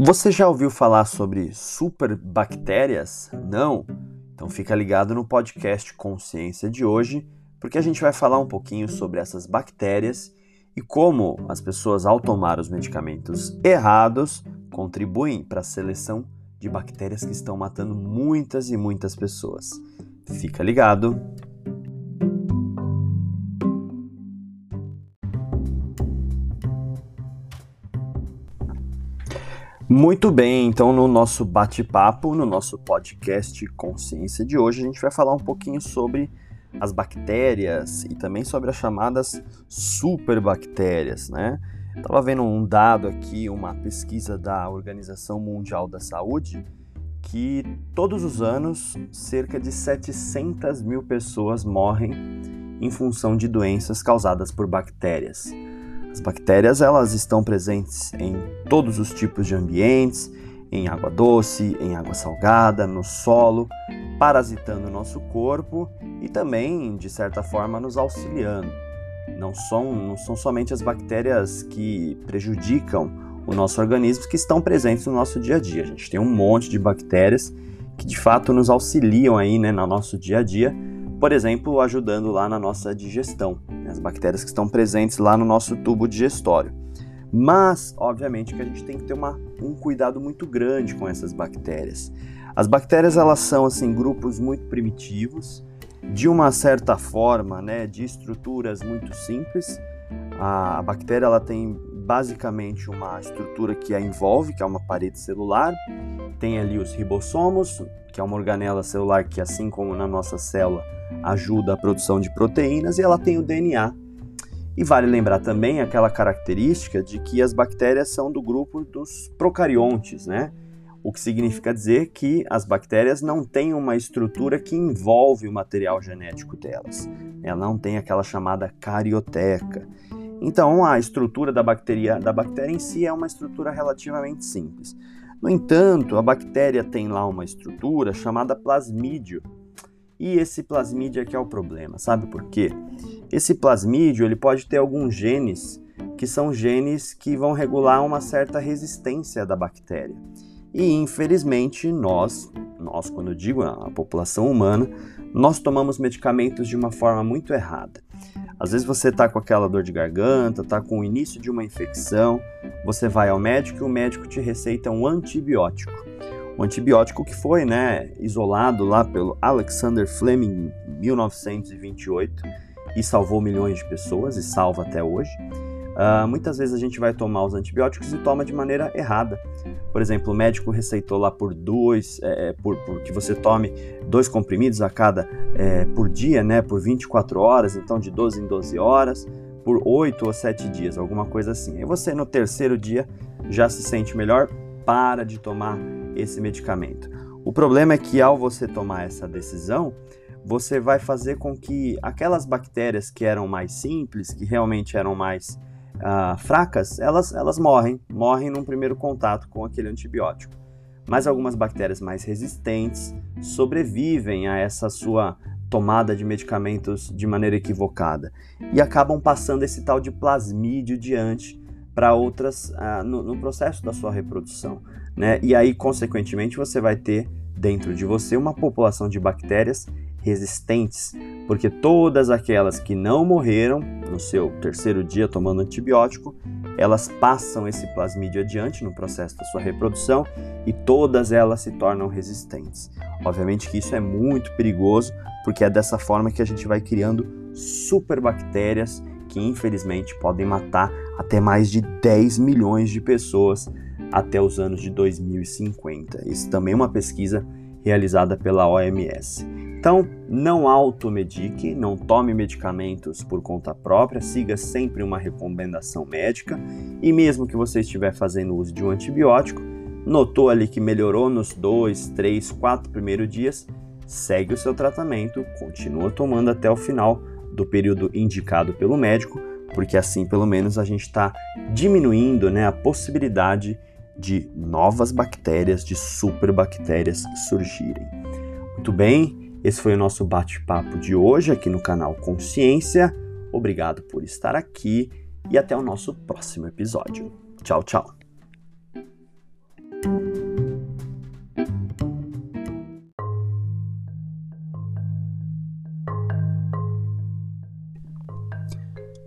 Você já ouviu falar sobre superbactérias? Não? Então fica ligado no podcast Consciência de hoje, porque a gente vai falar um pouquinho sobre essas bactérias e como as pessoas, ao tomar os medicamentos errados, contribuem para a seleção de bactérias que estão matando muitas e muitas pessoas. Fica ligado! Muito bem, então no nosso bate-papo, no nosso podcast Consciência de hoje, a gente vai falar um pouquinho sobre as bactérias e também sobre as chamadas superbactérias, né? Estava vendo um dado aqui, uma pesquisa da Organização Mundial da Saúde, que todos os anos cerca de 700 mil pessoas morrem em função de doenças causadas por bactérias. As bactérias elas estão presentes em todos os tipos de ambientes, em água doce, em água salgada, no solo, parasitando o nosso corpo e também, de certa forma, nos auxiliando. Não são, não são somente as bactérias que prejudicam o nosso organismo que estão presentes no nosso dia a dia. A gente tem um monte de bactérias que de fato nos auxiliam aí né, no nosso dia a dia por exemplo, ajudando lá na nossa digestão, né, as bactérias que estão presentes lá no nosso tubo digestório. Mas, obviamente, que a gente tem que ter uma, um cuidado muito grande com essas bactérias. As bactérias elas são assim grupos muito primitivos, de uma certa forma, né, de estruturas muito simples. A, bactéria ela tem basicamente uma estrutura que a envolve, que é uma parede celular. Tem ali os ribossomos, que é uma organela celular que, assim como na nossa célula, ajuda a produção de proteínas e ela tem o DNA. E vale lembrar também aquela característica de que as bactérias são do grupo dos procariontes, né? O que significa dizer que as bactérias não têm uma estrutura que envolve o material genético delas. Ela não tem aquela chamada carioteca. Então, a estrutura da bactéria, da bactéria em si é uma estrutura relativamente simples. No entanto, a bactéria tem lá uma estrutura chamada plasmídio, e esse plasmídio aqui é o problema, sabe por quê? Esse plasmídio ele pode ter alguns genes que são genes que vão regular uma certa resistência da bactéria. E infelizmente nós, nós quando eu digo a população humana, nós tomamos medicamentos de uma forma muito errada. Às vezes você está com aquela dor de garganta, está com o início de uma infecção, você vai ao médico e o médico te receita um antibiótico um antibiótico que foi né, isolado lá pelo Alexander Fleming em 1928 e salvou milhões de pessoas e salva até hoje. Uh, muitas vezes a gente vai tomar os antibióticos e toma de maneira errada. Por exemplo, o médico receitou lá por dois, é, é por, por, que você tome dois comprimidos a cada é, por dia, né, por 24 horas, então de 12 em 12 horas, por 8 ou 7 dias, alguma coisa assim. E você no terceiro dia já se sente melhor, para de tomar esse medicamento. O problema é que ao você tomar essa decisão, você vai fazer com que aquelas bactérias que eram mais simples, que realmente eram mais uh, fracas, elas, elas morrem, morrem num primeiro contato com aquele antibiótico. Mas algumas bactérias mais resistentes sobrevivem a essa sua tomada de medicamentos de maneira equivocada e acabam passando esse tal de plasmídio diante para outras uh, no, no, processo da sua reprodução. Né? E aí, consequentemente, você vai ter dentro de você uma população de bactérias resistentes, porque todas aquelas que não morreram no seu terceiro dia tomando antibiótico, elas passam esse plasmídio adiante no processo da sua reprodução e todas elas se tornam resistentes. Obviamente que isso é muito perigoso, porque é dessa forma que a gente vai criando superbactérias que infelizmente podem matar até mais de 10 milhões de pessoas até os anos de 2050. Isso também é uma pesquisa realizada pela OMS. Então, não automedique, não tome medicamentos por conta própria, siga sempre uma recomendação médica e mesmo que você estiver fazendo uso de um antibiótico, notou ali que melhorou nos dois, três, quatro primeiros dias, segue o seu tratamento, continua tomando até o final do período indicado pelo médico, porque assim pelo menos a gente está diminuindo né, a possibilidade de novas bactérias, de superbactérias surgirem. Muito bem, esse foi o nosso bate-papo de hoje aqui no canal Consciência. Obrigado por estar aqui e até o nosso próximo episódio. Tchau, tchau.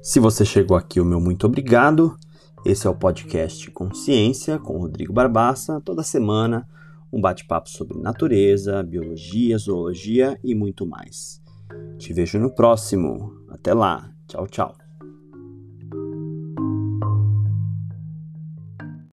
Se você chegou aqui, o meu muito obrigado. Esse é o podcast Consciência com Rodrigo Barbaça. Toda semana, um bate-papo sobre natureza, biologia, zoologia e muito mais. Te vejo no próximo. Até lá. Tchau, tchau.